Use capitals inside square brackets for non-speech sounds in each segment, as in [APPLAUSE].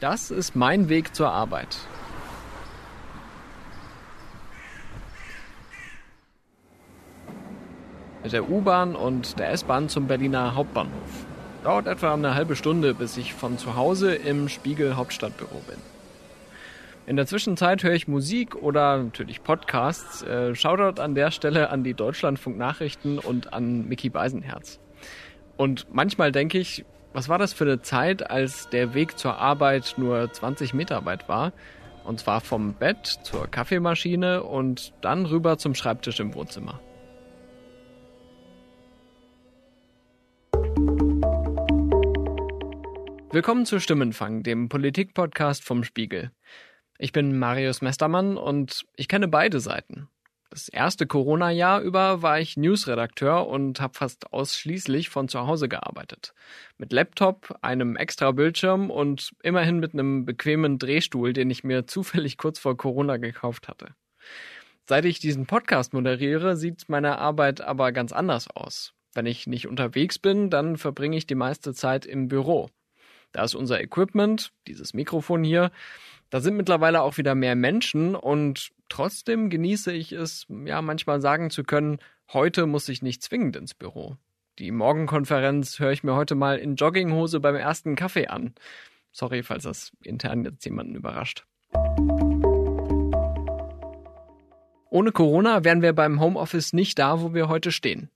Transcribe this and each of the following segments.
Das ist mein Weg zur Arbeit. Mit der U-Bahn und der S-Bahn zum Berliner Hauptbahnhof. Dauert etwa eine halbe Stunde, bis ich von zu Hause im Spiegel Hauptstadtbüro bin. In der Zwischenzeit höre ich Musik oder natürlich Podcasts. Äh, Shoutout an der Stelle an die Deutschlandfunk Nachrichten und an Mickey Beisenherz. Und manchmal denke ich, was war das für eine Zeit, als der Weg zur Arbeit nur 20 Meter weit war? Und zwar vom Bett zur Kaffeemaschine und dann rüber zum Schreibtisch im Wohnzimmer. Willkommen zu Stimmenfang, dem Politikpodcast vom Spiegel. Ich bin Marius Mestermann und ich kenne beide Seiten. Das erste Corona-Jahr über war ich Newsredakteur und habe fast ausschließlich von zu Hause gearbeitet. Mit Laptop, einem extra Bildschirm und immerhin mit einem bequemen Drehstuhl, den ich mir [LAUGHS] zufällig kurz vor Corona gekauft hatte. Seit ich diesen Podcast moderiere, sieht meine Arbeit aber ganz anders aus. Wenn ich nicht unterwegs bin, dann verbringe ich die meiste Zeit im Büro. Da ist unser Equipment, dieses Mikrofon hier, da sind mittlerweile auch wieder mehr Menschen und trotzdem genieße ich es, ja, manchmal sagen zu können, heute muss ich nicht zwingend ins Büro. Die Morgenkonferenz höre ich mir heute mal in Jogginghose beim ersten Kaffee an. Sorry, falls das intern jetzt jemanden überrascht. Ohne Corona wären wir beim Homeoffice nicht da, wo wir heute stehen.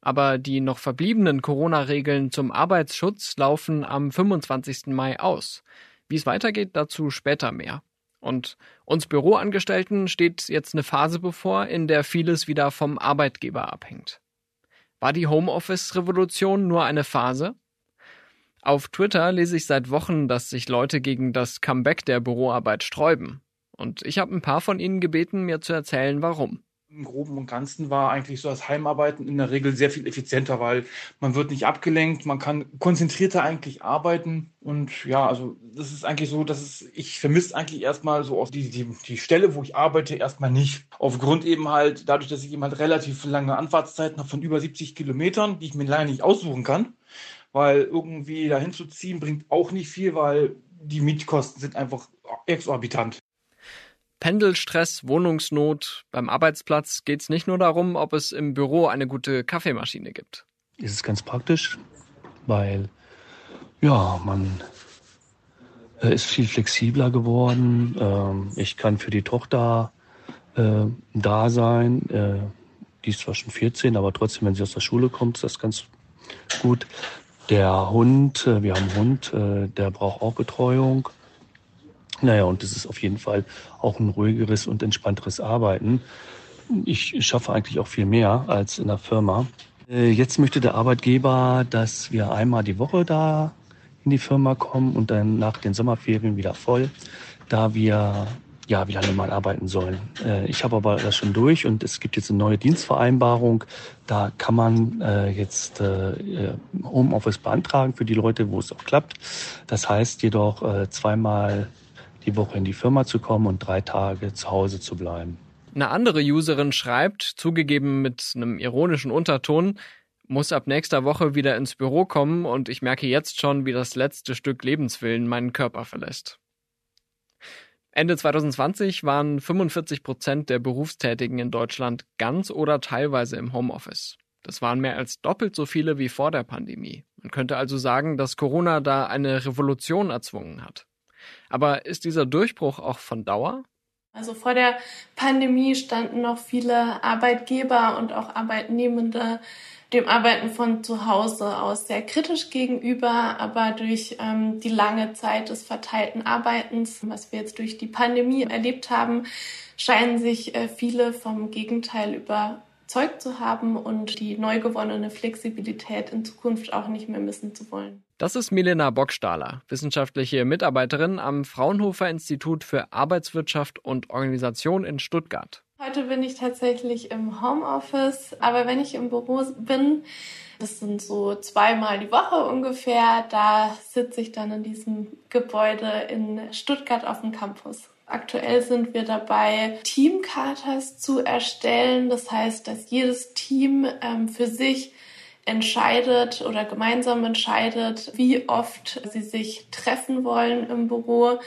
Aber die noch verbliebenen Corona-Regeln zum Arbeitsschutz laufen am 25. Mai aus. Wie es weitergeht, dazu später mehr. Und uns Büroangestellten steht jetzt eine Phase bevor, in der vieles wieder vom Arbeitgeber abhängt. War die Homeoffice-Revolution nur eine Phase? Auf Twitter lese ich seit Wochen, dass sich Leute gegen das Comeback der Büroarbeit sträuben. Und ich habe ein paar von ihnen gebeten, mir zu erzählen, warum. Im Groben und Ganzen war eigentlich so das Heimarbeiten in der Regel sehr viel effizienter, weil man wird nicht abgelenkt, man kann konzentrierter eigentlich arbeiten und ja, also das ist eigentlich so, dass es, ich vermisse eigentlich erstmal so auch die, die, die Stelle, wo ich arbeite, erstmal nicht. Aufgrund eben halt, dadurch, dass ich eben halt relativ lange Anfahrtszeiten habe von über 70 Kilometern, die ich mir leider nicht aussuchen kann, weil irgendwie dahin zu ziehen bringt auch nicht viel, weil die Mietkosten sind einfach exorbitant. Pendelstress, Wohnungsnot. Beim Arbeitsplatz geht es nicht nur darum, ob es im Büro eine gute Kaffeemaschine gibt. Es ist ganz praktisch, weil ja, man äh, ist viel flexibler geworden. Ähm, ich kann für die Tochter äh, da sein. Äh, die ist zwar schon 14, aber trotzdem, wenn sie aus der Schule kommt, ist das ganz gut. Der Hund, wir haben einen Hund, der braucht auch Betreuung. Naja, und das ist auf jeden Fall auch ein ruhigeres und entspannteres Arbeiten. Ich schaffe eigentlich auch viel mehr als in der Firma. Äh, jetzt möchte der Arbeitgeber, dass wir einmal die Woche da in die Firma kommen und dann nach den Sommerferien wieder voll, da wir ja wieder normal arbeiten sollen. Äh, ich habe aber das schon durch und es gibt jetzt eine neue Dienstvereinbarung. Da kann man äh, jetzt Homeoffice beantragen für die Leute, wo es auch klappt. Das heißt jedoch zweimal die Woche in die Firma zu kommen und drei Tage zu Hause zu bleiben. Eine andere Userin schreibt, zugegeben mit einem ironischen Unterton, muss ab nächster Woche wieder ins Büro kommen und ich merke jetzt schon, wie das letzte Stück Lebenswillen meinen Körper verlässt. Ende 2020 waren 45 Prozent der Berufstätigen in Deutschland ganz oder teilweise im Homeoffice. Das waren mehr als doppelt so viele wie vor der Pandemie. Man könnte also sagen, dass Corona da eine Revolution erzwungen hat. Aber ist dieser Durchbruch auch von Dauer? Also vor der Pandemie standen noch viele Arbeitgeber und auch Arbeitnehmende dem Arbeiten von zu Hause aus sehr kritisch gegenüber, aber durch ähm, die lange Zeit des verteilten Arbeitens, was wir jetzt durch die Pandemie erlebt haben, scheinen sich äh, viele vom Gegenteil überzeugt zu haben und die neu gewonnene Flexibilität in Zukunft auch nicht mehr missen zu wollen. Das ist Milena Bockstahler, wissenschaftliche Mitarbeiterin am Fraunhofer Institut für Arbeitswirtschaft und Organisation in Stuttgart. Heute bin ich tatsächlich im Homeoffice, aber wenn ich im Büro bin, das sind so zweimal die Woche ungefähr, da sitze ich dann in diesem Gebäude in Stuttgart auf dem Campus. Aktuell sind wir dabei, Teamchartas zu erstellen. Das heißt, dass jedes Team ähm, für sich entscheidet oder gemeinsam entscheidet, wie oft sie sich treffen wollen im Büro.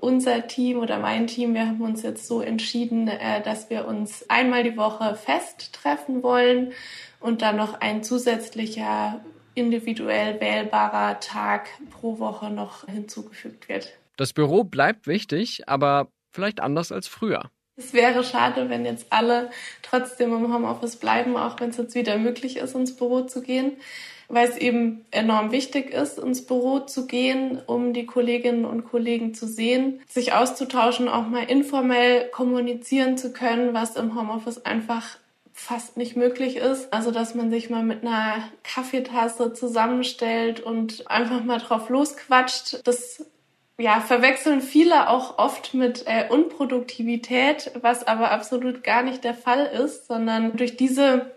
Unser Team oder mein Team, wir haben uns jetzt so entschieden, äh, dass wir uns einmal die Woche fest treffen wollen und dann noch ein zusätzlicher individuell wählbarer Tag pro Woche noch hinzugefügt wird. Das Büro bleibt wichtig, aber vielleicht anders als früher. Es wäre schade, wenn jetzt alle trotzdem im Homeoffice bleiben, auch wenn es jetzt wieder möglich ist, ins Büro zu gehen, weil es eben enorm wichtig ist, ins Büro zu gehen, um die Kolleginnen und Kollegen zu sehen, sich auszutauschen, auch mal informell kommunizieren zu können, was im Homeoffice einfach fast nicht möglich ist. Also, dass man sich mal mit einer Kaffeetasse zusammenstellt und einfach mal drauf losquatscht. Das ja, verwechseln viele auch oft mit äh, Unproduktivität, was aber absolut gar nicht der Fall ist, sondern durch diese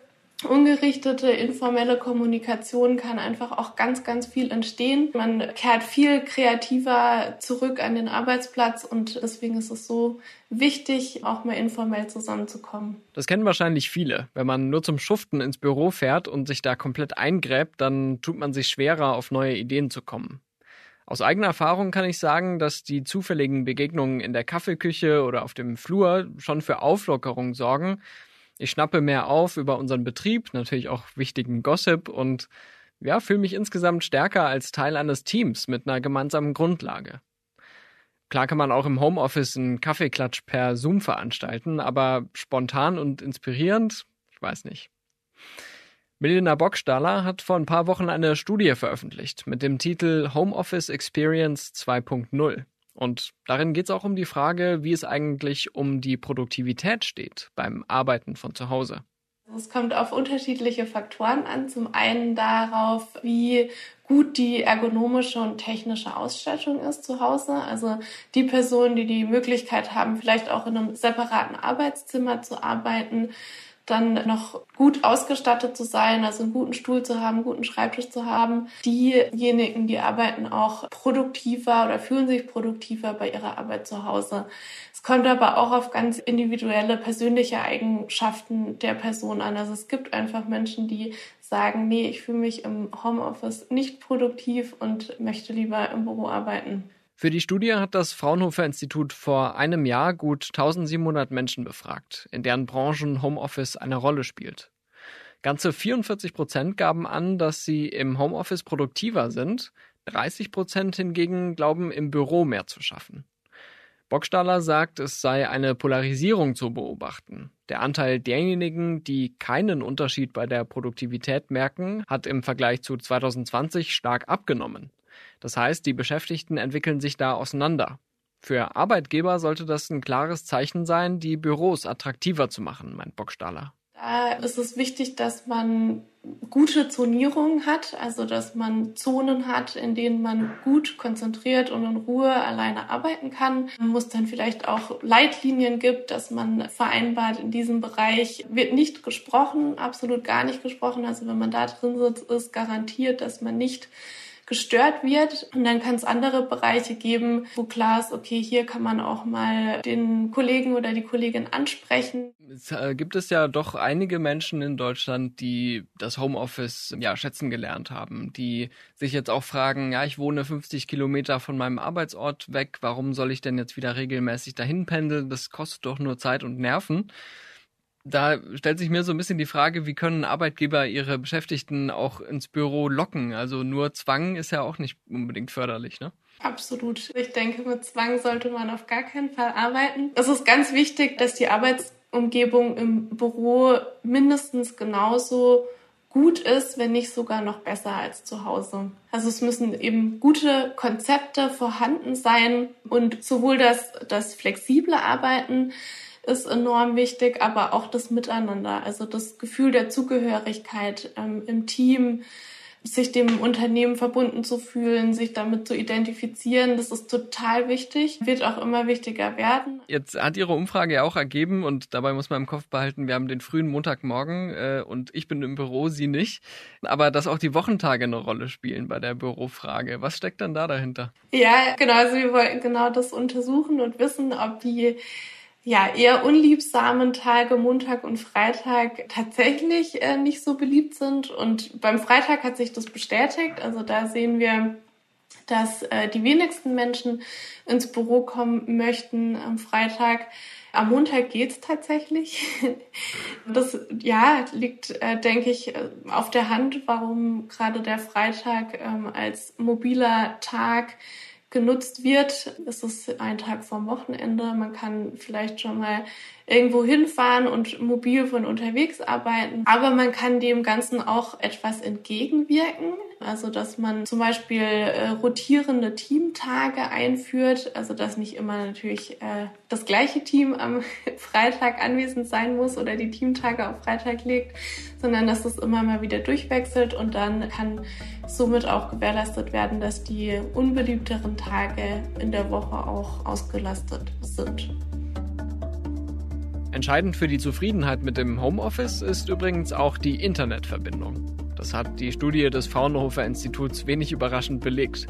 ungerichtete informelle Kommunikation kann einfach auch ganz, ganz viel entstehen. Man kehrt viel kreativer zurück an den Arbeitsplatz und deswegen ist es so wichtig, auch mal informell zusammenzukommen. Das kennen wahrscheinlich viele. Wenn man nur zum Schuften ins Büro fährt und sich da komplett eingräbt, dann tut man sich schwerer, auf neue Ideen zu kommen. Aus eigener Erfahrung kann ich sagen, dass die zufälligen Begegnungen in der Kaffeeküche oder auf dem Flur schon für Auflockerung sorgen. Ich schnappe mehr auf über unseren Betrieb, natürlich auch wichtigen Gossip und ja, fühle mich insgesamt stärker als Teil eines Teams mit einer gemeinsamen Grundlage. Klar kann man auch im Homeoffice einen Kaffeeklatsch per Zoom veranstalten, aber spontan und inspirierend, ich weiß nicht. Melina Bockstaller hat vor ein paar Wochen eine Studie veröffentlicht mit dem Titel Homeoffice Experience 2.0. Und darin geht es auch um die Frage, wie es eigentlich um die Produktivität steht beim Arbeiten von zu Hause. Es kommt auf unterschiedliche Faktoren an. Zum einen darauf, wie gut die ergonomische und technische Ausstattung ist zu Hause. Also die Personen, die die Möglichkeit haben, vielleicht auch in einem separaten Arbeitszimmer zu arbeiten, dann noch gut ausgestattet zu sein, also einen guten Stuhl zu haben, einen guten Schreibtisch zu haben. Diejenigen, die arbeiten auch produktiver oder fühlen sich produktiver bei ihrer Arbeit zu Hause. Es kommt aber auch auf ganz individuelle persönliche Eigenschaften der Person an. Also es gibt einfach Menschen, die sagen, nee, ich fühle mich im Homeoffice nicht produktiv und möchte lieber im Büro arbeiten. Für die Studie hat das Fraunhofer Institut vor einem Jahr gut 1700 Menschen befragt, in deren Branchen Homeoffice eine Rolle spielt. Ganze 44 Prozent gaben an, dass sie im Homeoffice produktiver sind, 30 Prozent hingegen glauben, im Büro mehr zu schaffen. Bockstaller sagt, es sei eine Polarisierung zu beobachten. Der Anteil derjenigen, die keinen Unterschied bei der Produktivität merken, hat im Vergleich zu 2020 stark abgenommen. Das heißt, die Beschäftigten entwickeln sich da auseinander. Für Arbeitgeber sollte das ein klares Zeichen sein, die Büros attraktiver zu machen, meint Bockstaller. Da ist es wichtig, dass man gute Zonierung hat, also dass man Zonen hat, in denen man gut konzentriert und in Ruhe alleine arbeiten kann. Man muss dann vielleicht auch Leitlinien gibt, dass man vereinbart, in diesem Bereich wird nicht gesprochen, absolut gar nicht gesprochen. Also wenn man da drin sitzt, ist garantiert, dass man nicht gestört wird. Und dann kann es andere Bereiche geben, wo klar ist, okay, hier kann man auch mal den Kollegen oder die Kollegin ansprechen. Es äh, gibt es ja doch einige Menschen in Deutschland, die das Homeoffice ja schätzen gelernt haben, die sich jetzt auch fragen, ja, ich wohne 50 Kilometer von meinem Arbeitsort weg, warum soll ich denn jetzt wieder regelmäßig dahin pendeln? Das kostet doch nur Zeit und Nerven da stellt sich mir so ein bisschen die Frage, wie können Arbeitgeber ihre Beschäftigten auch ins Büro locken? Also nur Zwang ist ja auch nicht unbedingt förderlich, ne? Absolut. Ich denke, mit Zwang sollte man auf gar keinen Fall arbeiten. Es ist ganz wichtig, dass die Arbeitsumgebung im Büro mindestens genauso gut ist, wenn nicht sogar noch besser als zu Hause. Also es müssen eben gute Konzepte vorhanden sein und sowohl das, das flexible Arbeiten ist enorm wichtig, aber auch das Miteinander, also das Gefühl der Zugehörigkeit ähm, im Team, sich dem Unternehmen verbunden zu fühlen, sich damit zu identifizieren, das ist total wichtig, wird auch immer wichtiger werden. Jetzt hat Ihre Umfrage ja auch ergeben und dabei muss man im Kopf behalten, wir haben den frühen Montagmorgen äh, und ich bin im Büro, Sie nicht, aber dass auch die Wochentage eine Rolle spielen bei der Bürofrage. Was steckt dann da dahinter? Ja, genau, also wir wollten genau das untersuchen und wissen, ob die ja, eher unliebsamen Tage, Montag und Freitag, tatsächlich äh, nicht so beliebt sind. Und beim Freitag hat sich das bestätigt. Also da sehen wir, dass äh, die wenigsten Menschen ins Büro kommen möchten am Freitag. Am Montag geht's tatsächlich. [LAUGHS] Das ja liegt, äh, denke ich, äh, auf der Hand, warum gerade der Freitag ähm, als mobiler Tag genutzt wird. Es ist ein Tag vorm Wochenende. Man kann vielleicht schon mal irgendwo hinfahren und mobil von unterwegs arbeiten. Aber man kann dem Ganzen auch etwas entgegenwirken. Also, dass man zum Beispiel äh, rotierende Teamtage einführt. Also, dass nicht immer natürlich äh, das gleiche Team am [LAUGHS] Freitag anwesend sein muss oder die Teamtage auf Freitag legt, sondern dass das immer mal wieder durchwechselt und dann kann somit auch gewährleistet werden, dass die unbeliebteren Tage in der Woche auch ausgelastet sind. Entscheidend für die Zufriedenheit mit dem Homeoffice ist übrigens auch die Internetverbindung. Das hat die Studie des Fraunhofer Instituts wenig überraschend belegt.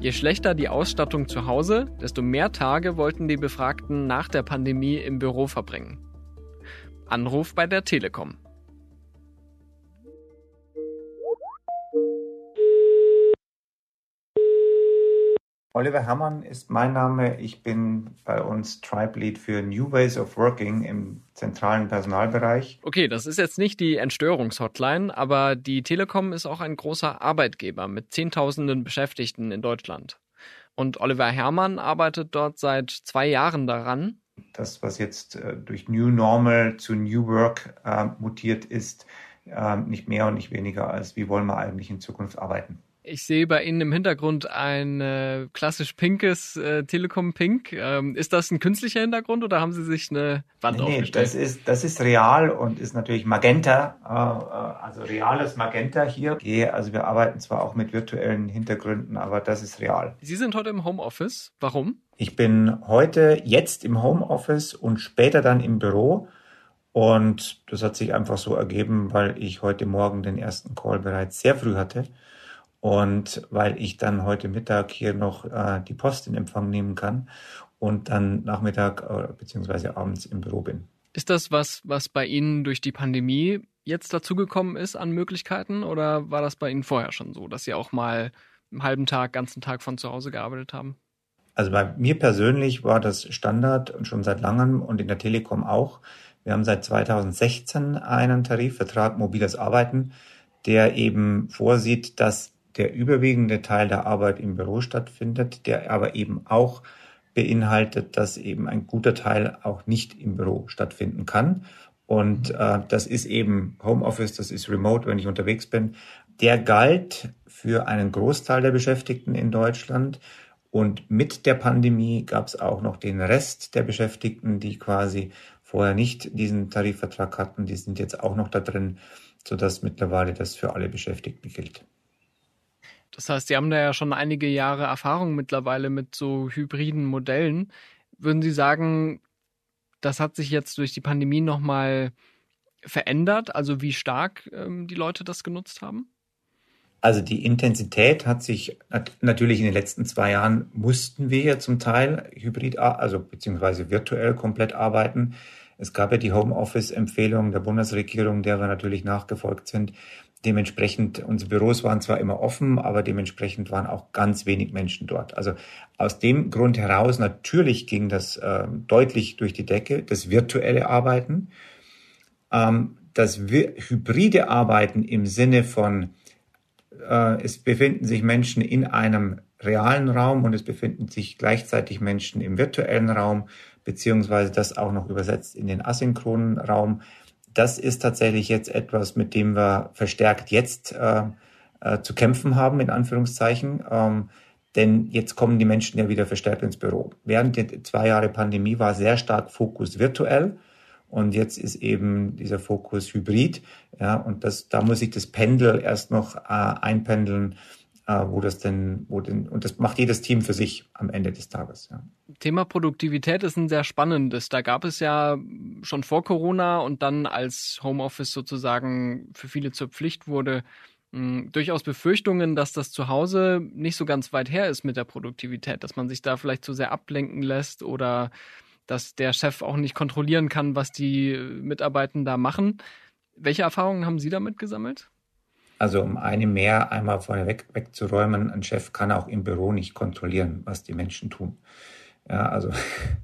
Je schlechter die Ausstattung zu Hause, desto mehr Tage wollten die Befragten nach der Pandemie im Büro verbringen. Anruf bei der Telekom. Oliver Herrmann ist mein Name. Ich bin bei uns Tribe Lead für New Ways of Working im zentralen Personalbereich. Okay, das ist jetzt nicht die Entstörungshotline, aber die Telekom ist auch ein großer Arbeitgeber mit Zehntausenden Beschäftigten in Deutschland. Und Oliver Herrmann arbeitet dort seit zwei Jahren daran. Das, was jetzt äh, durch New Normal zu New Work äh, mutiert ist, äh, nicht mehr und nicht weniger als, wie wollen wir eigentlich in Zukunft arbeiten. Ich sehe bei Ihnen im Hintergrund ein äh, klassisch pinkes äh, Telekom Pink. Ähm, ist das ein künstlicher Hintergrund oder haben Sie sich eine Wand nee, aufgestellt? Das ist, das ist real und ist natürlich Magenta, äh, äh also reales Magenta hier. Also wir arbeiten zwar auch mit virtuellen Hintergründen, aber das ist real. Sie sind heute im Homeoffice. Warum? Ich bin heute jetzt im Homeoffice und später dann im Büro. Und das hat sich einfach so ergeben, weil ich heute Morgen den ersten Call bereits sehr früh hatte. Und weil ich dann heute Mittag hier noch äh, die Post in Empfang nehmen kann und dann Nachmittag äh, beziehungsweise abends im Büro bin. Ist das was, was bei Ihnen durch die Pandemie jetzt dazugekommen ist an Möglichkeiten oder war das bei Ihnen vorher schon so, dass Sie auch mal einen halben Tag, ganzen Tag von zu Hause gearbeitet haben? Also bei mir persönlich war das Standard und schon seit langem und in der Telekom auch. Wir haben seit 2016 einen Tarifvertrag mobiles Arbeiten, der eben vorsieht, dass der überwiegende Teil der Arbeit im Büro stattfindet, der aber eben auch beinhaltet, dass eben ein guter Teil auch nicht im Büro stattfinden kann. Und äh, das ist eben Homeoffice, das ist Remote, wenn ich unterwegs bin. Der galt für einen Großteil der Beschäftigten in Deutschland. Und mit der Pandemie gab es auch noch den Rest der Beschäftigten, die quasi vorher nicht diesen Tarifvertrag hatten. Die sind jetzt auch noch da drin, sodass mittlerweile das für alle Beschäftigten gilt. Das heißt, Sie haben da ja schon einige Jahre Erfahrung mittlerweile mit so hybriden Modellen. Würden Sie sagen, das hat sich jetzt durch die Pandemie nochmal verändert? Also wie stark ähm, die Leute das genutzt haben? Also die Intensität hat sich natürlich in den letzten zwei Jahren mussten wir ja zum Teil hybrid, also beziehungsweise virtuell komplett arbeiten. Es gab ja die Homeoffice-Empfehlung der Bundesregierung, der wir natürlich nachgefolgt sind. Dementsprechend, unsere Büros waren zwar immer offen, aber dementsprechend waren auch ganz wenig Menschen dort. Also aus dem Grund heraus, natürlich ging das äh, deutlich durch die Decke, das virtuelle Arbeiten. Ähm, das hybride Arbeiten im Sinne von, äh, es befinden sich Menschen in einem realen Raum und es befinden sich gleichzeitig Menschen im virtuellen Raum, beziehungsweise das auch noch übersetzt in den asynchronen Raum das ist tatsächlich jetzt etwas, mit dem wir verstärkt jetzt äh, äh, zu kämpfen haben, in Anführungszeichen. Ähm, denn jetzt kommen die Menschen ja wieder verstärkt ins Büro. Während der zwei Jahre Pandemie war sehr stark Fokus virtuell. Und jetzt ist eben dieser Fokus hybrid. Ja, und das, da muss ich das Pendel erst noch äh, einpendeln, wo das denn, wo denn, und das macht jedes Team für sich am Ende des Tages. Ja. Thema Produktivität ist ein sehr spannendes. Da gab es ja schon vor Corona und dann als Homeoffice sozusagen für viele zur Pflicht wurde, mh, durchaus Befürchtungen, dass das zu Hause nicht so ganz weit her ist mit der Produktivität, dass man sich da vielleicht zu sehr ablenken lässt oder dass der Chef auch nicht kontrollieren kann, was die Mitarbeitenden da machen. Welche Erfahrungen haben Sie damit gesammelt? Also um eine mehr einmal vorneweg wegzuräumen, ein Chef kann auch im Büro nicht kontrollieren, was die Menschen tun. Ja, also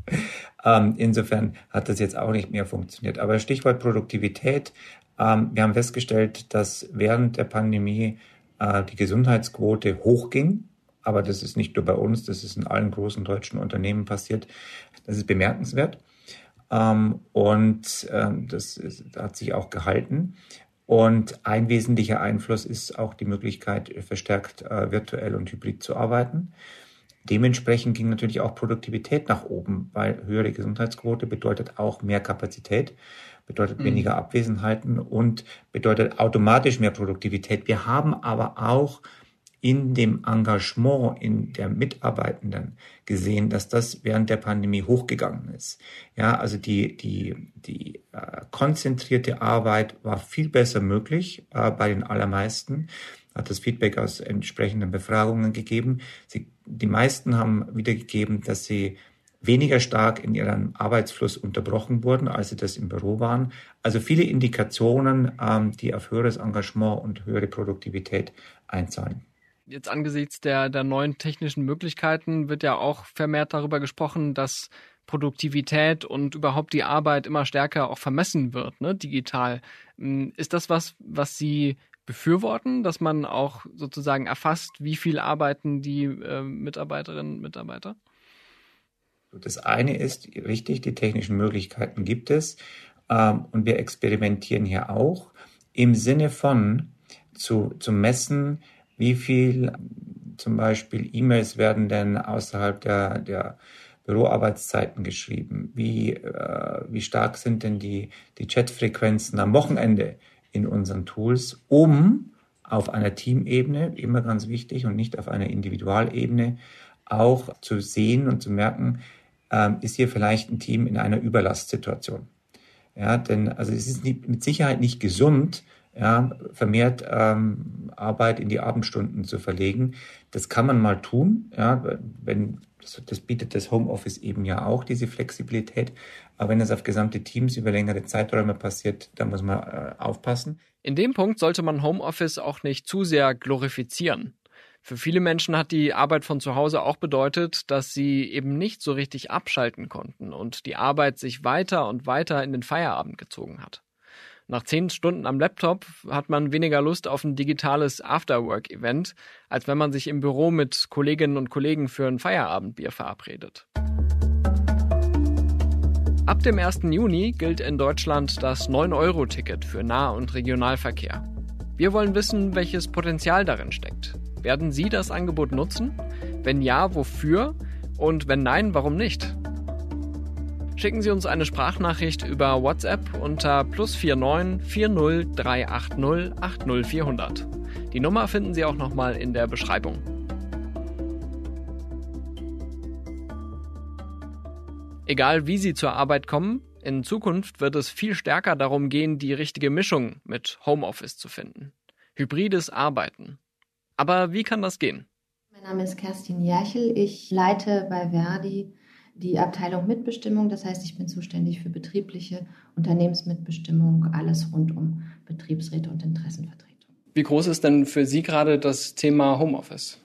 [LAUGHS] ähm, insofern hat das jetzt auch nicht mehr funktioniert. Aber Stichwort Produktivität. Ähm, wir haben festgestellt, dass während der Pandemie äh, die Gesundheitsquote hochging. Aber das ist nicht nur bei uns, das ist in allen großen deutschen Unternehmen passiert. Das ist bemerkenswert. Ähm, und ähm, das ist, hat sich auch gehalten. Und ein wesentlicher Einfluss ist auch die Möglichkeit, verstärkt äh, virtuell und hybrid zu arbeiten. Dementsprechend ging natürlich auch Produktivität nach oben, weil höhere Gesundheitsquote bedeutet auch mehr Kapazität, bedeutet mhm. weniger Abwesenheiten und bedeutet automatisch mehr Produktivität. Wir haben aber auch in dem Engagement in der Mitarbeitenden gesehen, dass das während der Pandemie hochgegangen ist. Ja, also die, die, die äh, konzentrierte Arbeit war viel besser möglich äh, bei den allermeisten hat das Feedback aus entsprechenden Befragungen gegeben. Sie, die meisten haben wiedergegeben, dass sie weniger stark in ihrem Arbeitsfluss unterbrochen wurden, als sie das im Büro waren. Also viele Indikationen, ähm, die auf höheres Engagement und höhere Produktivität einzahlen. Jetzt angesichts der, der neuen technischen Möglichkeiten wird ja auch vermehrt darüber gesprochen, dass Produktivität und überhaupt die Arbeit immer stärker auch vermessen wird, ne, digital. Hm, ist das was, was Sie befürworten, dass man auch sozusagen erfasst, wie viel arbeiten die äh, Mitarbeiterinnen und Mitarbeiter? Das eine ist richtig, die technischen Möglichkeiten gibt es ähm, und wir experimentieren hier auch im Sinne von zu, zu messen, wie viel zum Beispiel E-Mails werden denn außerhalb der, der Büroarbeitszeiten geschrieben? Wie, äh, wie stark sind denn die, die Chatfrequenzen am Wochenende in unseren Tools, um auf einer Teamebene, immer ganz wichtig, und nicht auf einer Individualebene, auch zu sehen und zu merken, äh, ist hier vielleicht ein Team in einer Überlastsituation. Ja, denn also es ist nicht, mit Sicherheit nicht gesund, ja, vermehrt ähm, Arbeit in die Abendstunden zu verlegen. Das kann man mal tun, ja, wenn das, das bietet das Homeoffice eben ja auch, diese Flexibilität. Aber wenn das auf gesamte Teams über längere Zeiträume passiert, dann muss man äh, aufpassen. In dem Punkt sollte man Homeoffice auch nicht zu sehr glorifizieren. Für viele Menschen hat die Arbeit von zu Hause auch bedeutet, dass sie eben nicht so richtig abschalten konnten und die Arbeit sich weiter und weiter in den Feierabend gezogen hat. Nach zehn Stunden am Laptop hat man weniger Lust auf ein digitales Afterwork-Event, als wenn man sich im Büro mit Kolleginnen und Kollegen für ein Feierabendbier verabredet. Ab dem 1. Juni gilt in Deutschland das 9-Euro-Ticket für Nah- und Regionalverkehr. Wir wollen wissen, welches Potenzial darin steckt. Werden Sie das Angebot nutzen? Wenn ja, wofür? Und wenn nein, warum nicht? Schicken Sie uns eine Sprachnachricht über WhatsApp unter plus 49 40 380 80 400. Die Nummer finden Sie auch nochmal in der Beschreibung. Egal wie Sie zur Arbeit kommen, in Zukunft wird es viel stärker darum gehen, die richtige Mischung mit Homeoffice zu finden. Hybrides Arbeiten. Aber wie kann das gehen? Mein Name ist Kerstin Jerchel. Ich leite bei Verdi die Abteilung Mitbestimmung. Das heißt, ich bin zuständig für betriebliche Unternehmensmitbestimmung, alles rund um Betriebsräte und Interessenvertretung. Wie groß ist denn für Sie gerade das Thema Homeoffice?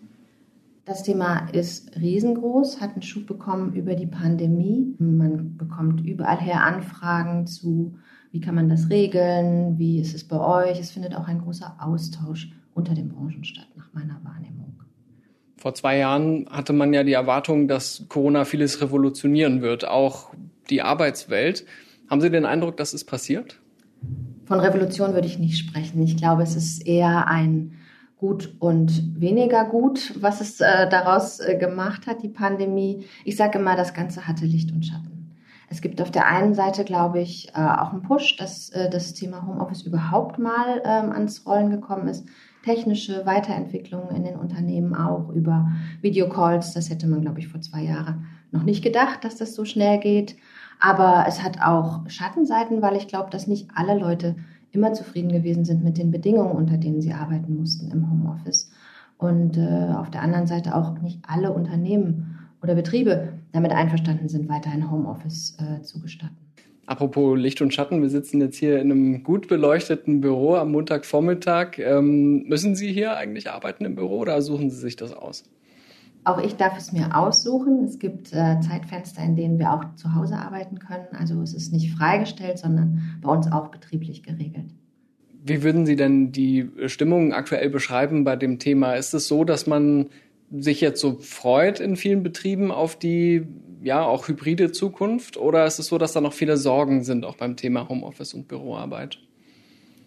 Das Thema ist riesengroß, hat einen Schub bekommen über die Pandemie. Man bekommt überall her Anfragen zu, wie kann man das regeln, wie ist es bei euch. Es findet auch ein großer Austausch unter den Branchen statt, nach meiner Wahrnehmung. Vor zwei Jahren hatte man ja die Erwartung, dass Corona vieles revolutionieren wird, auch die Arbeitswelt. Haben Sie den Eindruck, dass es passiert? Von Revolution würde ich nicht sprechen. Ich glaube, es ist eher ein gut und weniger gut, was es äh, daraus äh, gemacht hat, die Pandemie. Ich sage immer, das Ganze hatte Licht und Schatten. Es gibt auf der einen Seite, glaube ich, äh, auch einen Push, dass das Thema Homeoffice überhaupt mal ähm, ans Rollen gekommen ist technische Weiterentwicklungen in den Unternehmen auch über Videocalls. Das hätte man, glaube ich, vor zwei Jahren noch nicht gedacht, dass das so schnell geht. Aber es hat auch Schattenseiten, weil ich glaube, dass nicht alle Leute immer zufrieden gewesen sind mit den Bedingungen, unter denen sie arbeiten mussten im Homeoffice. Und äh, auf der anderen Seite auch nicht alle Unternehmen oder Betriebe damit einverstanden sind, weiterhin Homeoffice äh, zu gestatten. Apropos Licht und Schatten, wir sitzen jetzt hier in einem gut beleuchteten Büro am Montagvormittag. Ähm, müssen Sie hier eigentlich arbeiten im Büro oder suchen Sie sich das aus? Auch ich darf es mir aussuchen. Es gibt äh, Zeitfenster, in denen wir auch zu Hause arbeiten können. Also es ist nicht freigestellt, sondern bei uns auch betrieblich geregelt. Wie würden Sie denn die Stimmung aktuell beschreiben bei dem Thema? Ist es so, dass man sich jetzt so freut in vielen Betrieben auf die ja auch hybride Zukunft oder ist es so, dass da noch viele Sorgen sind auch beim Thema Homeoffice und Büroarbeit?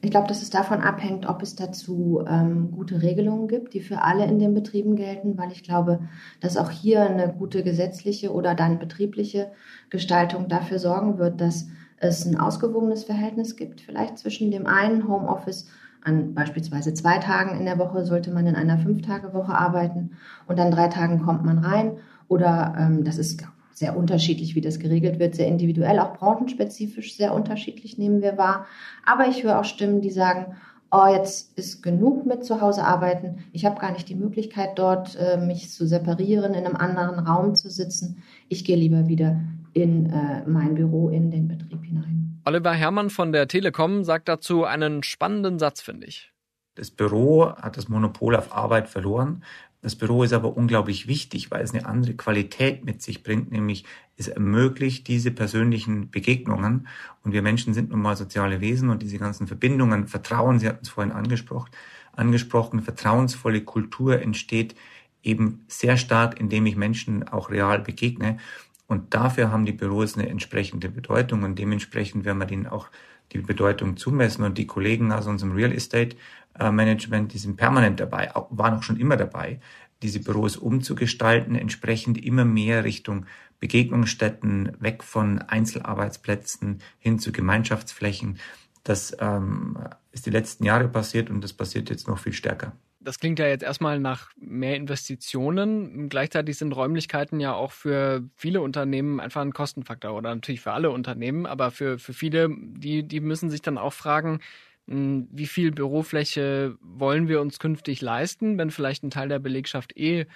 Ich glaube, dass es davon abhängt, ob es dazu ähm, gute Regelungen gibt, die für alle in den Betrieben gelten, weil ich glaube, dass auch hier eine gute gesetzliche oder dann betriebliche Gestaltung dafür sorgen wird, dass es ein ausgewogenes Verhältnis gibt, vielleicht zwischen dem einen Homeoffice an beispielsweise zwei Tagen in der Woche sollte man in einer Fünf-Tage-Woche arbeiten und an drei Tagen kommt man rein. Oder ähm, das ist sehr unterschiedlich, wie das geregelt wird, sehr individuell, auch branchenspezifisch sehr unterschiedlich nehmen wir wahr. Aber ich höre auch Stimmen, die sagen, oh, jetzt ist genug mit zu Hause arbeiten. Ich habe gar nicht die Möglichkeit, dort äh, mich zu separieren, in einem anderen Raum zu sitzen. Ich gehe lieber wieder in äh, mein Büro, in den Betrieb hinein. Oliver Herrmann von der Telekom sagt dazu einen spannenden Satz, finde ich. Das Büro hat das Monopol auf Arbeit verloren. Das Büro ist aber unglaublich wichtig, weil es eine andere Qualität mit sich bringt, nämlich es ermöglicht diese persönlichen Begegnungen. Und wir Menschen sind nun mal soziale Wesen und diese ganzen Verbindungen, Vertrauen, Sie hatten es vorhin angesprochen, angesprochen, vertrauensvolle Kultur entsteht eben sehr stark, indem ich Menschen auch real begegne. Und dafür haben die Büros eine entsprechende Bedeutung und dementsprechend werden wir denen auch die Bedeutung zumessen. Und die Kollegen aus unserem Real Estate äh, Management, die sind permanent dabei, waren auch schon immer dabei, diese Büros umzugestalten, entsprechend immer mehr Richtung Begegnungsstätten, weg von Einzelarbeitsplätzen hin zu Gemeinschaftsflächen. Das ähm, ist die letzten Jahre passiert und das passiert jetzt noch viel stärker. Das klingt ja jetzt erstmal nach mehr Investitionen. Gleichzeitig sind Räumlichkeiten ja auch für viele Unternehmen einfach ein Kostenfaktor oder natürlich für alle Unternehmen, aber für, für viele, die, die müssen sich dann auch fragen, hm, wie viel Bürofläche wollen wir uns künftig leisten, wenn vielleicht ein Teil der Belegschaft eh äh,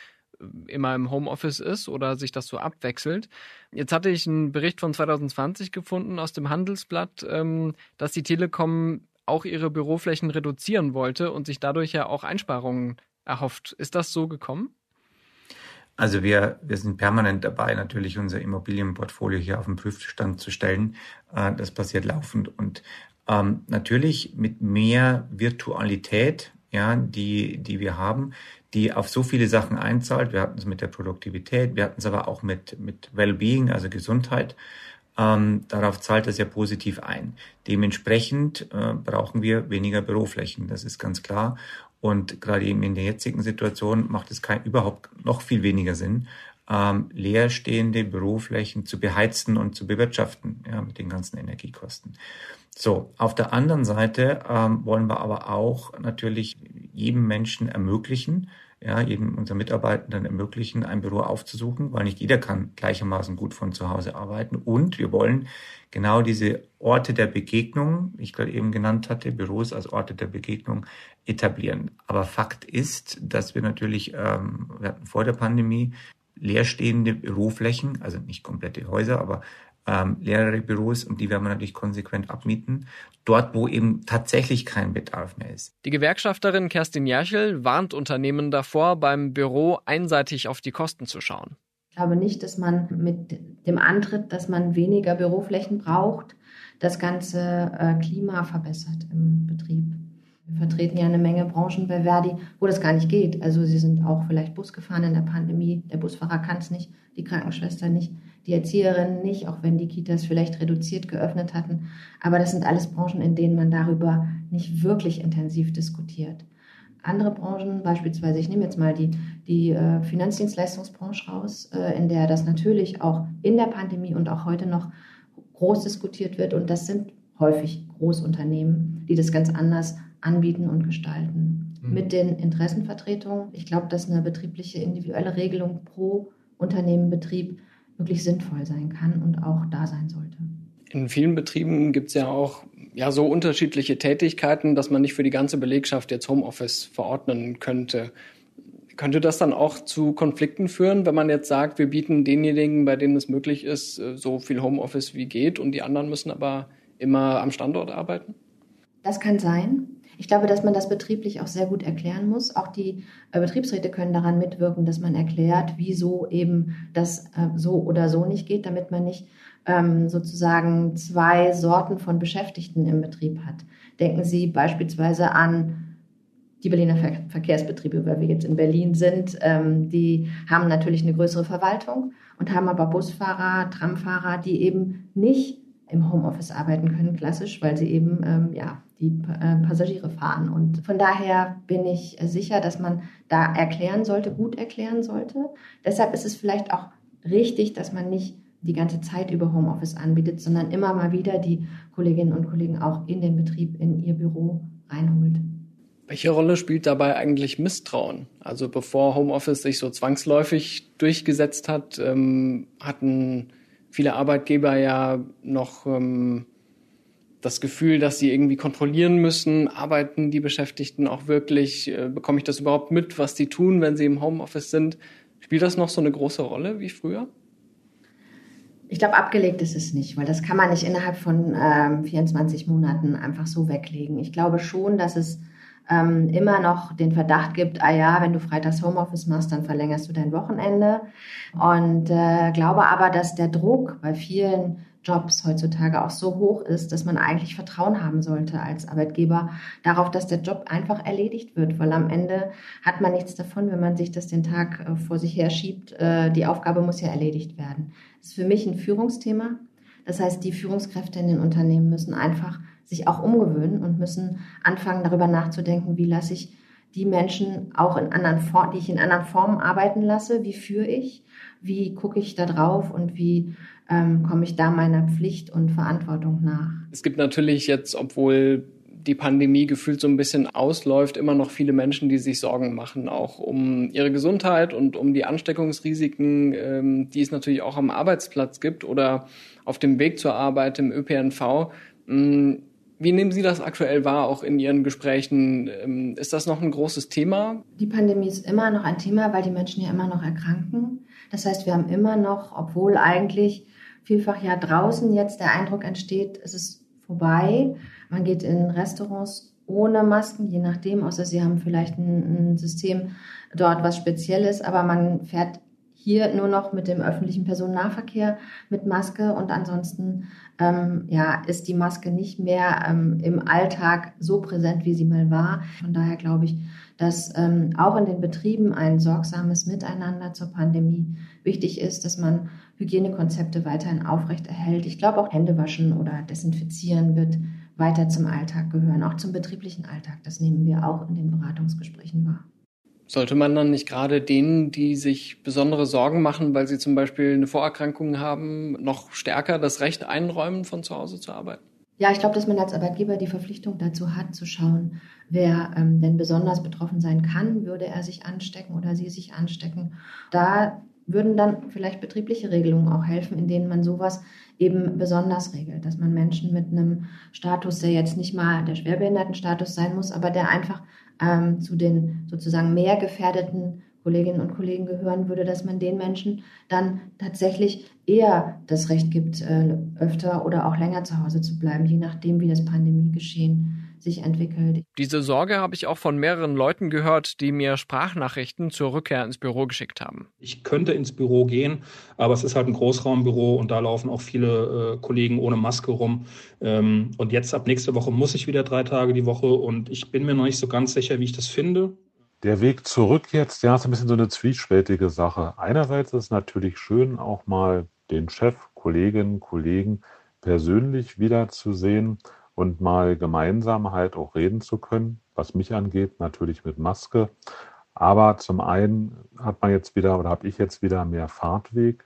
immer im Homeoffice ist oder sich das so abwechselt. Jetzt hatte ich einen Bericht von 2020 gefunden aus dem Handelsblatt, ähm, dass die Telekom auch ihre Büroflächen reduzieren wollte und sich dadurch ja auch Einsparungen erhofft. Ist das so gekommen? Also wir, wir sind permanent dabei, natürlich unser Immobilienportfolio hier auf den Prüfstand zu stellen. Äh, das passiert laufend und ähm, natürlich mit mehr Virtualität, ja, die, die wir haben, die auf so viele Sachen einzahlt. Wir hatten es mit der Produktivität, wir hatten es aber auch mit, mit Wellbeing, also Gesundheit. Ähm, darauf zahlt das ja positiv ein. Dementsprechend äh, brauchen wir weniger Büroflächen, das ist ganz klar. Und gerade eben in der jetzigen Situation macht es kein, überhaupt noch viel weniger Sinn, ähm, leerstehende Büroflächen zu beheizen und zu bewirtschaften, ja, mit den ganzen Energiekosten. So, auf der anderen Seite ähm, wollen wir aber auch natürlich jedem Menschen ermöglichen, ja, jedem unserer Mitarbeitenden ermöglichen, ein Büro aufzusuchen, weil nicht jeder kann gleichermaßen gut von zu Hause arbeiten. Und wir wollen genau diese Orte der Begegnung, wie ich gerade eben genannt hatte, Büros als Orte der Begegnung etablieren. Aber Fakt ist, dass wir natürlich, ähm, wir hatten vor der Pandemie leerstehende Büroflächen, also nicht komplette Häuser, aber ähm, leere Büros und die werden wir natürlich konsequent abmieten, dort wo eben tatsächlich kein Bedarf mehr ist. Die Gewerkschafterin Kerstin Jerchel warnt Unternehmen davor, beim Büro einseitig auf die Kosten zu schauen. Ich glaube nicht, dass man mit dem Antritt, dass man weniger Büroflächen braucht, das ganze äh, Klima verbessert im Betrieb. Wir vertreten ja eine Menge Branchen bei Verdi, wo das gar nicht geht. Also sie sind auch vielleicht Bus gefahren in der Pandemie. Der Busfahrer kann es nicht, die Krankenschwester nicht die Erzieherinnen nicht, auch wenn die Kitas vielleicht reduziert geöffnet hatten. Aber das sind alles Branchen, in denen man darüber nicht wirklich intensiv diskutiert. Andere Branchen, beispielsweise, ich nehme jetzt mal die, die äh, Finanzdienstleistungsbranche raus, äh, in der das natürlich auch in der Pandemie und auch heute noch groß diskutiert wird. Und das sind häufig Großunternehmen, die das ganz anders anbieten und gestalten. Mhm. Mit den Interessenvertretungen. Ich glaube, dass eine betriebliche individuelle Regelung pro Unternehmen, Betrieb wirklich sinnvoll sein kann und auch da sein sollte. In vielen Betrieben gibt es ja auch ja, so unterschiedliche Tätigkeiten, dass man nicht für die ganze Belegschaft jetzt Homeoffice verordnen könnte. Könnte das dann auch zu Konflikten führen, wenn man jetzt sagt, wir bieten denjenigen, bei denen es möglich ist, äh, so viel Homeoffice wie geht und die anderen müssen aber immer am Standort arbeiten? Das kann sein. Ich glaube, dass man das betrieblich auch sehr gut erklären muss. Auch die äh, Betriebsräte können daran mitwirken, dass man erklärt, wieso eben das äh, so oder so nicht geht, damit man nicht ähm, sozusagen zwei Sorten von Beschäftigten im Betrieb hat. Denken Sie beispielsweise an die Berliner Ver Verkehrsbetriebe, weil wir jetzt in Berlin sind, ähm, die haben natürlich eine größere Verwaltung und haben aber Busfahrer, Tramfahrer, die eben nicht im Homeoffice arbeiten können, klassisch, weil sie eben ähm, ja, die äh, Passagiere fahren. Und von daher bin ich sicher, dass man da erklären sollte, gut erklären sollte. Deshalb ist es vielleicht auch richtig, dass man nicht die ganze Zeit über Homeoffice anbietet, sondern immer mal wieder die Kolleginnen und Kollegen auch in den Betrieb, in ihr Büro reinholt. Welche Rolle spielt dabei eigentlich Misstrauen? Also bevor Homeoffice sich so zwangsläufig durchgesetzt hat, ähm, hatten viele Arbeitgeber ja noch ähm, das Gefühl, dass sie irgendwie kontrollieren müssen, arbeiten die Beschäftigten auch wirklich, äh, bekomme ich das überhaupt mit, was die tun, wenn sie im Homeoffice sind? Spielt das noch so eine große Rolle wie früher? Ich glaube, abgelegt ist es nicht, weil das kann man nicht innerhalb von ähm, 24 Monaten einfach so weglegen. Ich glaube schon, dass es ähm, immer noch den Verdacht gibt, ah ja, wenn du freitags Homeoffice machst, dann verlängerst du dein Wochenende. Und äh, glaube aber, dass der Druck bei vielen Jobs heutzutage auch so hoch ist, dass man eigentlich Vertrauen haben sollte als Arbeitgeber darauf, dass der Job einfach erledigt wird, weil am Ende hat man nichts davon, wenn man sich das den Tag äh, vor sich her schiebt. Äh, die Aufgabe muss ja erledigt werden. Das ist für mich ein Führungsthema. Das heißt, die Führungskräfte in den Unternehmen müssen einfach sich auch umgewöhnen und müssen anfangen, darüber nachzudenken, wie lasse ich die Menschen auch in anderen Formen, die ich in anderen Formen arbeiten lasse, wie führe ich, wie gucke ich da drauf und wie ähm, komme ich da meiner Pflicht und Verantwortung nach. Es gibt natürlich jetzt, obwohl die Pandemie gefühlt so ein bisschen ausläuft, immer noch viele Menschen, die sich Sorgen machen, auch um ihre Gesundheit und um die Ansteckungsrisiken, ähm, die es natürlich auch am Arbeitsplatz gibt oder auf dem Weg zur Arbeit im ÖPNV. Ähm, wie nehmen Sie das aktuell wahr, auch in Ihren Gesprächen? Ähm, ist das noch ein großes Thema? Die Pandemie ist immer noch ein Thema, weil die Menschen ja immer noch erkranken. Das heißt, wir haben immer noch, obwohl eigentlich vielfach ja draußen jetzt der Eindruck entsteht, es ist vorbei. Man geht in Restaurants ohne Masken, je nachdem, außer sie haben vielleicht ein, ein System dort, was speziell ist, aber man fährt hier nur noch mit dem öffentlichen Personennahverkehr mit Maske und ansonsten ähm, ja, ist die Maske nicht mehr ähm, im Alltag so präsent, wie sie mal war. Von daher glaube ich, dass ähm, auch in den Betrieben ein sorgsames Miteinander zur Pandemie wichtig ist, dass man Hygienekonzepte weiterhin aufrechterhält. Ich glaube auch Händewaschen oder Desinfizieren wird weiter zum Alltag gehören, auch zum betrieblichen Alltag. Das nehmen wir auch in den Beratungsgesprächen wahr. Sollte man dann nicht gerade denen, die sich besondere Sorgen machen, weil sie zum Beispiel eine Vorerkrankung haben, noch stärker das Recht einräumen, von zu Hause zu arbeiten? Ja, ich glaube, dass man als Arbeitgeber die Verpflichtung dazu hat, zu schauen, wer ähm, denn besonders betroffen sein kann. Würde er sich anstecken oder sie sich anstecken? Da würden dann vielleicht betriebliche Regelungen auch helfen, in denen man sowas eben besonders regelt, dass man Menschen mit einem Status, der jetzt nicht mal der Schwerbehindertenstatus sein muss, aber der einfach ähm, zu den sozusagen mehr gefährdeten Kolleginnen und Kollegen gehören würde, dass man den Menschen dann tatsächlich eher das Recht gibt, äh, öfter oder auch länger zu Hause zu bleiben, je nachdem, wie das Pandemiegeschehen sich entwickelt. Diese Sorge habe ich auch von mehreren Leuten gehört, die mir Sprachnachrichten zur Rückkehr ins Büro geschickt haben. Ich könnte ins Büro gehen, aber es ist halt ein Großraumbüro und da laufen auch viele äh, Kollegen ohne Maske rum. Ähm, und jetzt ab nächste Woche muss ich wieder drei Tage die Woche und ich bin mir noch nicht so ganz sicher, wie ich das finde. Der Weg zurück jetzt, ja, ist ein bisschen so eine zwiespältige Sache. Einerseits ist es natürlich schön, auch mal den Chef, Kolleginnen, Kollegen persönlich wiederzusehen und mal gemeinsam halt auch reden zu können. Was mich angeht, natürlich mit Maske. Aber zum einen hat man jetzt wieder oder habe ich jetzt wieder mehr Fahrtweg.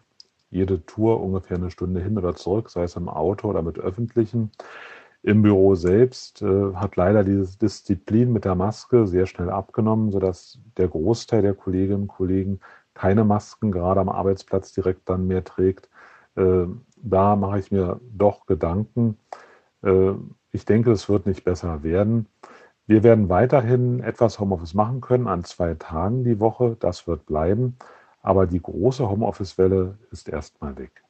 Jede Tour ungefähr eine Stunde hin oder zurück, sei es im Auto oder mit öffentlichen. Im Büro selbst äh, hat leider diese Disziplin mit der Maske sehr schnell abgenommen, sodass der Großteil der Kolleginnen und Kollegen keine Masken gerade am Arbeitsplatz direkt dann mehr trägt. Äh, da mache ich mir doch Gedanken. Äh, ich denke, es wird nicht besser werden. Wir werden weiterhin etwas Homeoffice machen können an zwei Tagen die Woche. Das wird bleiben. Aber die große Homeoffice-Welle ist erstmal weg.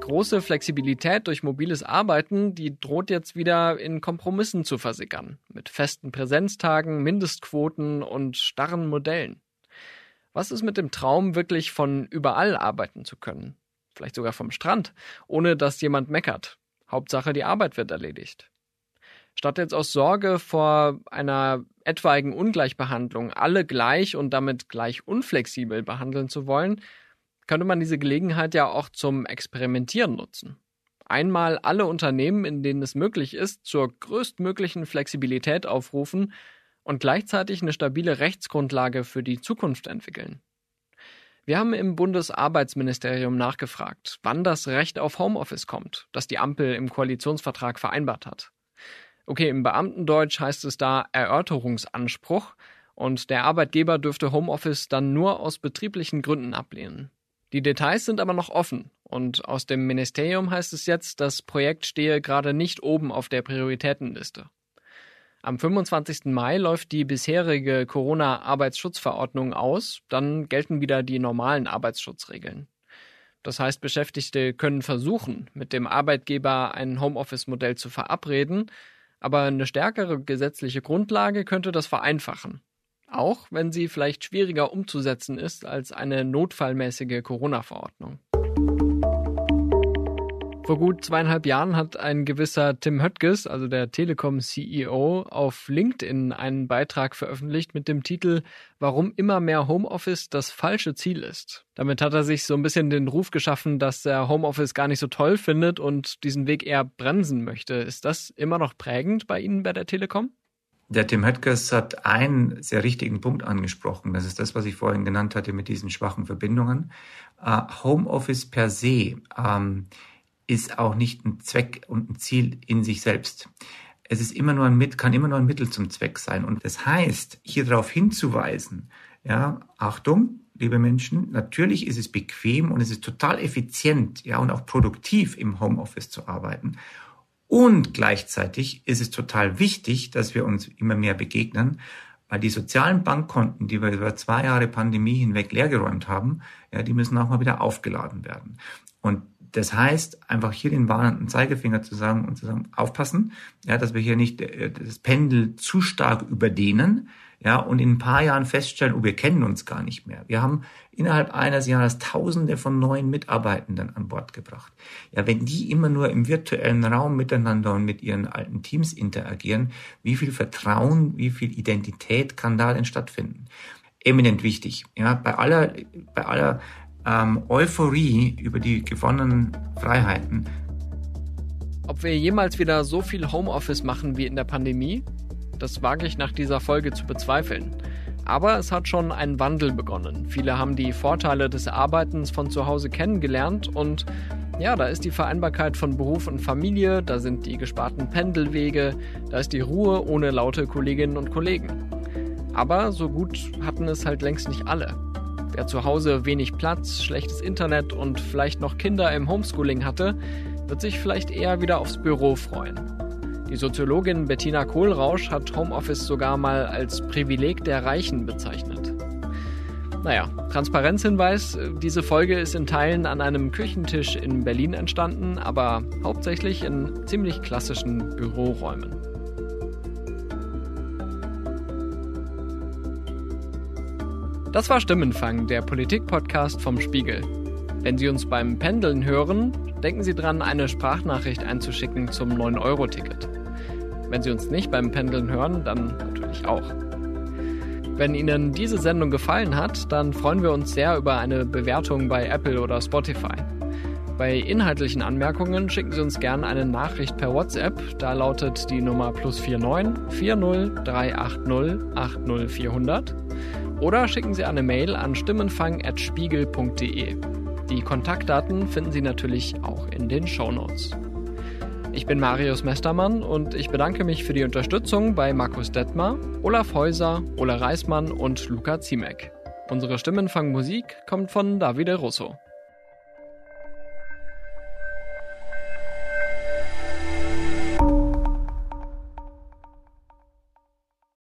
Große Flexibilität durch mobiles Arbeiten, die droht jetzt wieder in Kompromissen zu versickern. Mit festen Präsenztagen, Mindestquoten und starren Modellen. Was ist mit dem Traum, wirklich von überall arbeiten zu können? Vielleicht sogar vom Strand, ohne dass jemand meckert. Hauptsache, die Arbeit wird erledigt. Statt jetzt aus Sorge vor einer etwaigen Ungleichbehandlung alle gleich und damit gleich unflexibel behandeln zu wollen, könnte man diese Gelegenheit ja auch zum Experimentieren nutzen. Einmal alle Unternehmen, in denen es möglich ist, zur größtmöglichen Flexibilität aufrufen und gleichzeitig eine stabile Rechtsgrundlage für die Zukunft entwickeln. Wir haben im Bundesarbeitsministerium nachgefragt, wann das Recht auf Homeoffice kommt, das die Ampel im Koalitionsvertrag vereinbart hat. Okay, im Beamtendeutsch heißt es da Erörterungsanspruch und der Arbeitgeber dürfte Homeoffice dann nur aus betrieblichen Gründen ablehnen. Die Details sind aber noch offen und aus dem Ministerium heißt es jetzt, das Projekt stehe gerade nicht oben auf der Prioritätenliste. Am 25. Mai läuft die bisherige Corona-Arbeitsschutzverordnung aus, dann gelten wieder die normalen Arbeitsschutzregeln. Das heißt, Beschäftigte können versuchen, mit dem Arbeitgeber ein Homeoffice-Modell zu verabreden, aber eine stärkere gesetzliche Grundlage könnte das vereinfachen. Auch wenn sie vielleicht schwieriger umzusetzen ist als eine notfallmäßige Corona-Verordnung. Vor gut zweieinhalb Jahren hat ein gewisser Tim Höttges, also der Telekom-CEO, auf LinkedIn einen Beitrag veröffentlicht mit dem Titel Warum immer mehr Homeoffice das falsche Ziel ist. Damit hat er sich so ein bisschen den Ruf geschaffen, dass er Homeoffice gar nicht so toll findet und diesen Weg eher bremsen möchte. Ist das immer noch prägend bei Ihnen bei der Telekom? Der Tim Höttges hat einen sehr richtigen Punkt angesprochen. Das ist das, was ich vorhin genannt hatte mit diesen schwachen Verbindungen. Uh, Homeoffice per se ähm, ist auch nicht ein Zweck und ein Ziel in sich selbst. Es ist immer nur ein Mit, kann immer nur ein Mittel zum Zweck sein. Und das heißt, hier darauf hinzuweisen, ja, Achtung, liebe Menschen, natürlich ist es bequem und es ist total effizient, ja, und auch produktiv im Homeoffice zu arbeiten. Und gleichzeitig ist es total wichtig, dass wir uns immer mehr begegnen, weil die sozialen Bankkonten, die wir über zwei Jahre Pandemie hinweg leergeräumt haben, ja, die müssen auch mal wieder aufgeladen werden. Und das heißt, einfach hier den warnenden Zeigefinger zu sagen und zu sagen, aufpassen, ja, dass wir hier nicht äh, das Pendel zu stark überdehnen, ja, und in ein paar Jahren feststellen, oh, wir kennen uns gar nicht mehr. Wir haben innerhalb eines Jahres Tausende von neuen Mitarbeitenden an Bord gebracht. Ja, wenn die immer nur im virtuellen Raum miteinander und mit ihren alten Teams interagieren, wie viel Vertrauen, wie viel Identität kann da denn stattfinden? Eminent wichtig. Ja, bei aller, bei aller ähm, Euphorie über die gewonnenen Freiheiten. Ob wir jemals wieder so viel Homeoffice machen wie in der Pandemie, das wage ich nach dieser Folge zu bezweifeln. Aber es hat schon ein Wandel begonnen. Viele haben die Vorteile des Arbeitens von zu Hause kennengelernt und ja, da ist die Vereinbarkeit von Beruf und Familie, da sind die gesparten Pendelwege, da ist die Ruhe ohne laute Kolleginnen und Kollegen. Aber so gut hatten es halt längst nicht alle. Wer zu Hause wenig Platz, schlechtes Internet und vielleicht noch Kinder im Homeschooling hatte, wird sich vielleicht eher wieder aufs Büro freuen. Die Soziologin Bettina Kohlrausch hat Homeoffice sogar mal als Privileg der Reichen bezeichnet. Naja, Transparenzhinweis, diese Folge ist in Teilen an einem Küchentisch in Berlin entstanden, aber hauptsächlich in ziemlich klassischen Büroräumen. Das war Stimmenfang, der Politik-Podcast vom Spiegel. Wenn Sie uns beim Pendeln hören, denken Sie dran, eine Sprachnachricht einzuschicken zum 9-Euro-Ticket. Wenn Sie uns nicht beim Pendeln hören, dann natürlich auch. Wenn Ihnen diese Sendung gefallen hat, dann freuen wir uns sehr über eine Bewertung bei Apple oder Spotify. Bei inhaltlichen Anmerkungen schicken Sie uns gerne eine Nachricht per WhatsApp. Da lautet die Nummer plus 49 40 380 80 400 oder schicken Sie eine Mail an stimmenfang.spiegel.de. Die Kontaktdaten finden Sie natürlich auch in den Show Notes. Ich bin Marius Mestermann und ich bedanke mich für die Unterstützung bei Markus Detmar, Olaf Häuser, Ola Reismann und Luca Ziemek. Unsere Stimmenfang-Musik kommt von Davide Russo.